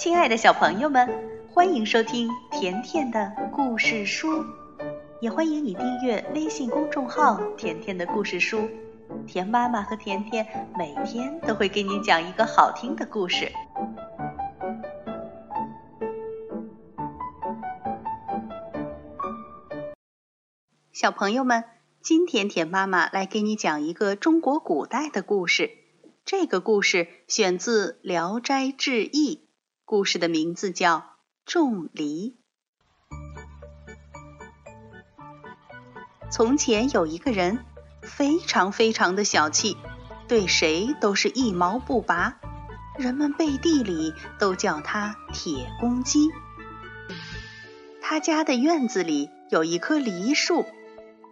亲爱的小朋友们，欢迎收听甜甜的故事书，也欢迎你订阅微信公众号“甜甜的故事书”。甜妈妈和甜甜每天都会给你讲一个好听的故事。小朋友们，今天甜妈妈来给你讲一个中国古代的故事。这个故事选自《聊斋志异》。故事的名字叫《种梨》。从前有一个人，非常非常的小气，对谁都是一毛不拔，人们背地里都叫他铁公鸡。他家的院子里有一棵梨树，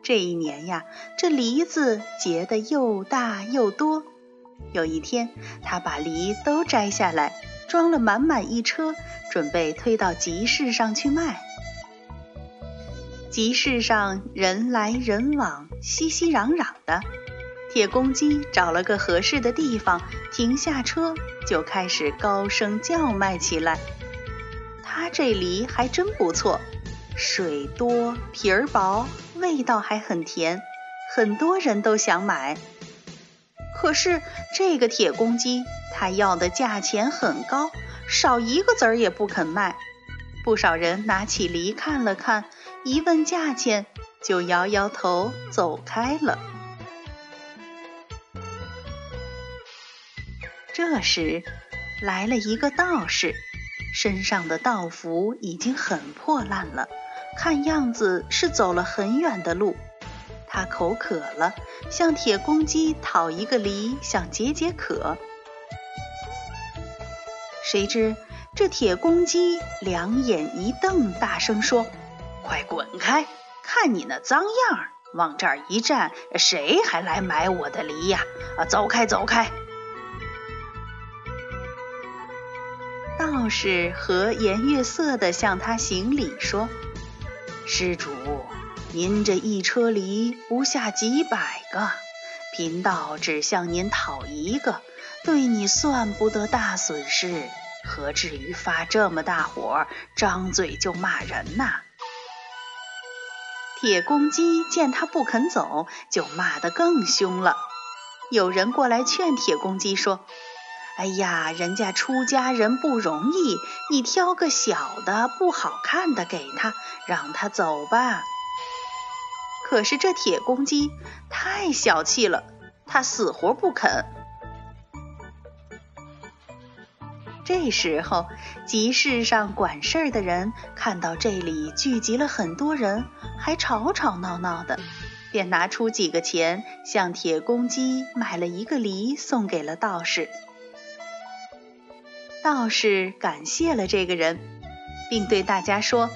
这一年呀，这梨子结得又大又多。有一天，他把梨都摘下来。装了满满一车，准备推到集市上去卖。集市上人来人往，熙熙攘攘的。铁公鸡找了个合适的地方，停下车，就开始高声叫卖起来。他这梨还真不错，水多，皮儿薄，味道还很甜，很多人都想买。可是这个铁公鸡。他要的价钱很高，少一个子儿也不肯卖。不少人拿起梨看了看，一问价钱，就摇摇头走开了。这时，来了一个道士，身上的道服已经很破烂了，看样子是走了很远的路。他口渴了，向铁公鸡讨一个梨，想解解渴。谁知这铁公鸡两眼一瞪，大声说：“快滚开！看你那脏样儿，往这儿一站，谁还来买我的梨呀？啊，走开，走开！”道士和颜悦色地向他行礼说：“施主，您这一车梨不下几百个，贫道只向您讨一个。”对你算不得大损失，何至于发这么大火，张嘴就骂人呐？铁公鸡见他不肯走，就骂得更凶了。有人过来劝铁公鸡说：“哎呀，人家出家人不容易，你挑个小的不好看的给他，让他走吧。”可是这铁公鸡太小气了，他死活不肯。这时候，集市上管事儿的人看到这里聚集了很多人，还吵吵闹闹的，便拿出几个钱，向铁公鸡买了一个梨，送给了道士。道士感谢了这个人，并对大家说：“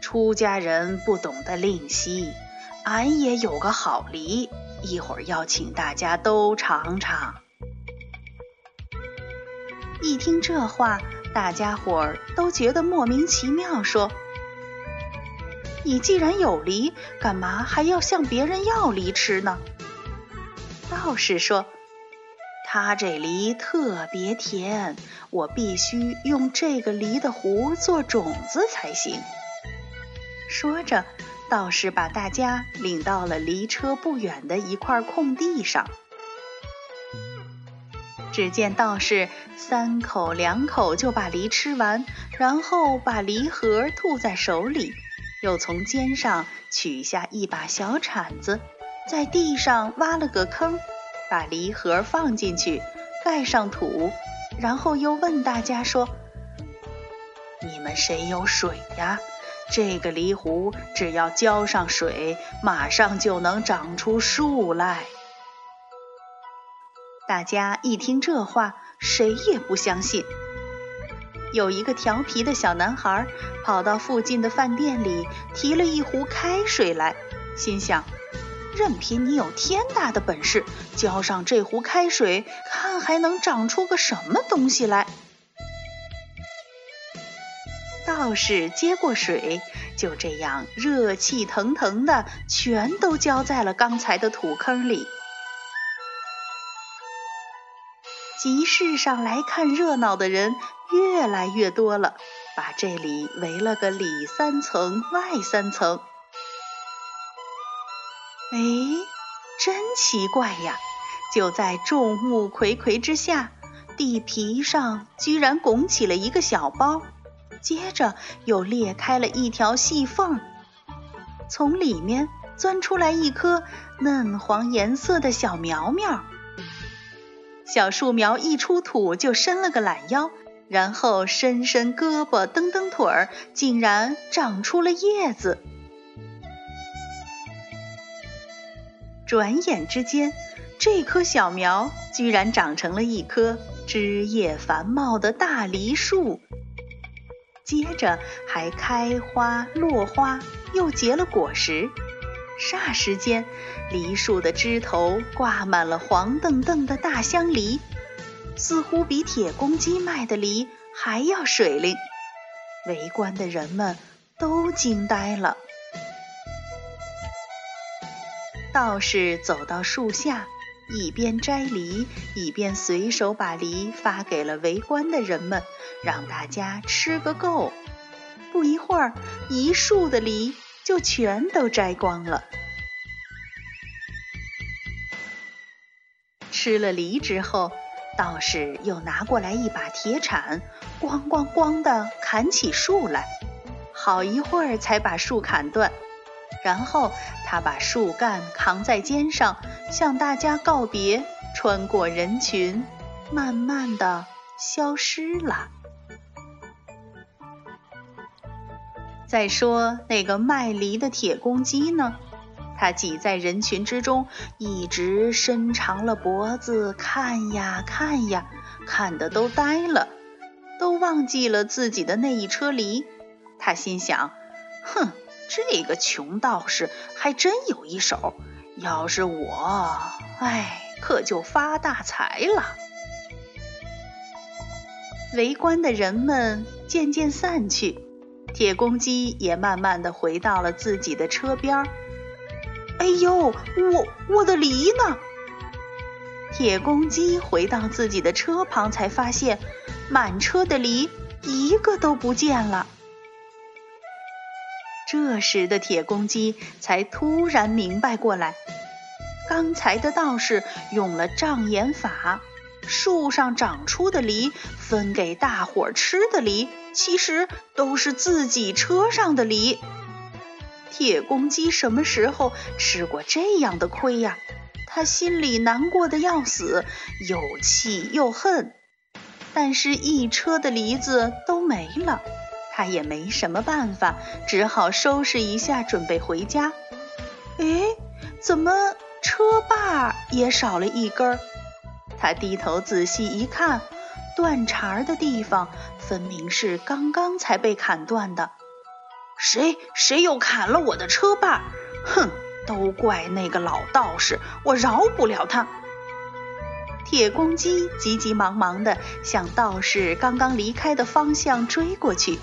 出家人不懂得吝惜，俺也有个好梨，一会儿要请大家都尝尝。”一听这话，大家伙儿都觉得莫名其妙，说：“你既然有梨，干嘛还要向别人要梨吃呢？”道士说：“他这梨特别甜，我必须用这个梨的核做种子才行。”说着，道士把大家领到了离车不远的一块空地上。只见道士三口两口就把梨吃完，然后把梨核吐在手里，又从肩上取下一把小铲子，在地上挖了个坑，把梨核放进去，盖上土，然后又问大家说：“你们谁有水呀？这个梨核只要浇上水，马上就能长出树来。”大家一听这话，谁也不相信。有一个调皮的小男孩跑到附近的饭店里，提了一壶开水来，心想：任凭你有天大的本事，浇上这壶开水，看还能长出个什么东西来。道士接过水，就这样热气腾腾的，全都浇在了刚才的土坑里。集市上来看热闹的人越来越多了，把这里围了个里三层外三层。哎，真奇怪呀！就在众目睽睽之下，地皮上居然拱起了一个小包，接着又裂开了一条细缝，从里面钻出来一颗嫩黄颜色的小苗苗。小树苗一出土就伸了个懒腰，然后伸伸胳膊蹬蹬腿儿，竟然长出了叶子。转眼之间，这棵小苗居然长成了一棵枝叶繁茂的大梨树，接着还开花落花，又结了果实。霎时间，梨树的枝头挂满了黄澄澄的大香梨，似乎比铁公鸡卖的梨还要水灵。围观的人们都惊呆了。道士走到树下，一边摘梨，一边随手把梨发给了围观的人们，让大家吃个够。不一会儿，一树的梨。就全都摘光了。吃了梨之后，道士又拿过来一把铁铲，咣咣咣的砍起树来，好一会儿才把树砍断。然后他把树干扛在肩上，向大家告别，穿过人群，慢慢的消失了。再说那个卖梨的铁公鸡呢？它挤在人群之中，一直伸长了脖子看呀看呀，看的都呆了，都忘记了自己的那一车梨。他心想：哼，这个穷道士还真有一手，要是我，哎，可就发大财了。围观的人们渐渐散去。铁公鸡也慢慢的回到了自己的车边儿。哎呦，我我的梨呢？铁公鸡回到自己的车旁，才发现满车的梨一个都不见了。这时的铁公鸡才突然明白过来，刚才的道士用了障眼法。树上长出的梨，分给大伙吃的梨，其实都是自己车上的梨。铁公鸡什么时候吃过这样的亏呀？他心里难过的要死，又气又恨。但是，一车的梨子都没了，他也没什么办法，只好收拾一下，准备回家。哎，怎么车把也少了一根儿？他低头仔细一看，断茬儿的地方分明是刚刚才被砍断的。谁谁又砍了我的车把？哼，都怪那个老道士，我饶不了他！铁公鸡急急忙忙地向道士刚刚离开的方向追过去。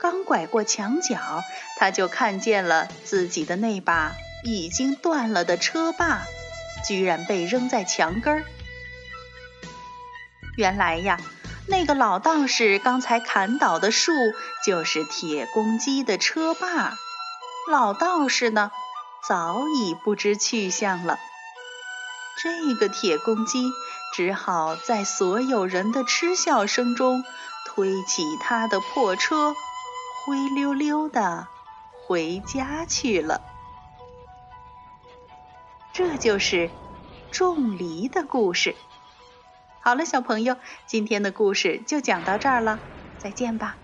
刚拐过墙角，他就看见了自己的那把已经断了的车把，居然被扔在墙根儿。原来呀，那个老道士刚才砍倒的树就是铁公鸡的车把，老道士呢早已不知去向了。这个铁公鸡只好在所有人的嗤笑声中推起他的破车，灰溜溜的回家去了。这就是种梨的故事。好了，小朋友，今天的故事就讲到这儿了，再见吧。